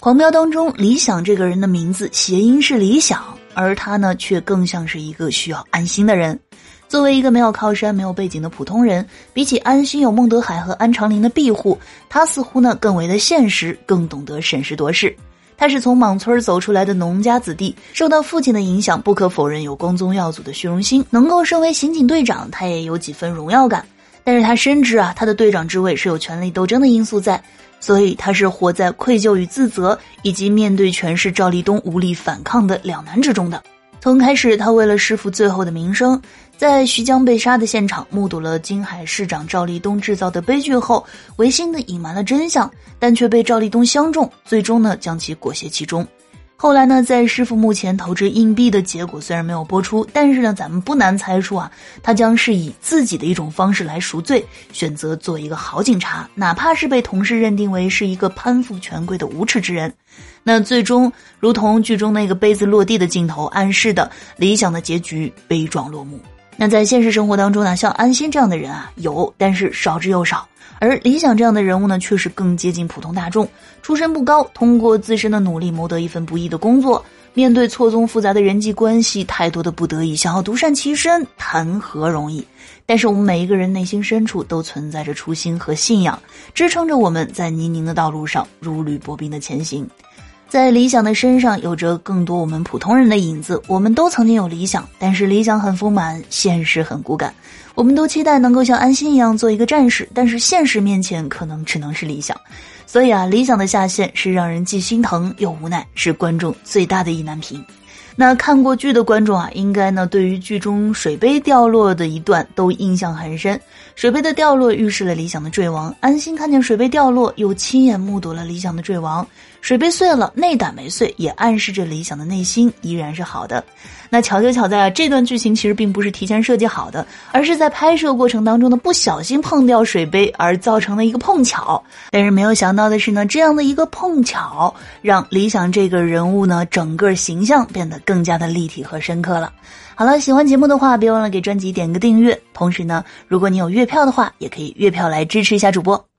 狂飙当中，李想这个人的名字谐音是理想，而他呢却更像是一个需要安心的人。作为一个没有靠山、没有背景的普通人，比起安心有孟德海和安长林的庇护，他似乎呢更为的现实，更懂得审时度势。他是从莽村走出来的农家子弟，受到父亲的影响，不可否认有光宗耀祖的虚荣心。能够升为刑警队长，他也有几分荣耀感。但是他深知啊，他的队长之位是有权力斗争的因素在，所以他是活在愧疚与自责，以及面对权势赵立东无力反抗的两难之中的。从开始，他为了师傅最后的名声，在徐江被杀的现场目睹了金海市长赵立东制造的悲剧后，违心的隐瞒了真相，但却被赵立东相中，最终呢将其裹挟其中。后来呢，在师傅墓前投掷硬币的结果虽然没有播出，但是呢，咱们不难猜出啊，他将是以自己的一种方式来赎罪，选择做一个好警察，哪怕是被同事认定为是一个攀附权贵的无耻之人。那最终，如同剧中那个杯子落地的镜头暗示的，理想的结局悲壮落幕。那在现实生活当中呢，像安心这样的人啊，有，但是少之又少。而理想这样的人物呢，确实更接近普通大众，出身不高，通过自身的努力谋得一份不易的工作，面对错综复杂的人际关系，太多的不得已，想要独善其身，谈何容易？但是我们每一个人内心深处都存在着初心和信仰，支撑着我们在泥泞的道路上如履薄冰的前行。在理想的身上有着更多我们普通人的影子。我们都曾经有理想，但是理想很丰满，现实很骨感。我们都期待能够像安心一样做一个战士，但是现实面前可能只能是理想。所以啊，理想的下限是让人既心疼又无奈，是观众最大的意难平。那看过剧的观众啊，应该呢对于剧中水杯掉落的一段都印象很深。水杯的掉落预示了理想的坠亡。安心看见水杯掉落，又亲眼目睹了理想的坠亡。水杯碎了，内胆没碎，也暗示着理想的内心依然是好的。那巧就巧在啊，这段剧情其实并不是提前设计好的，而是在拍摄过程当中的不小心碰掉水杯而造成的一个碰巧。但是没有想到的是呢，这样的一个碰巧，让理想这个人物呢，整个形象变得更加的立体和深刻了。好了，喜欢节目的话，别忘了给专辑点个订阅。同时呢，如果你有月票的话，也可以月票来支持一下主播。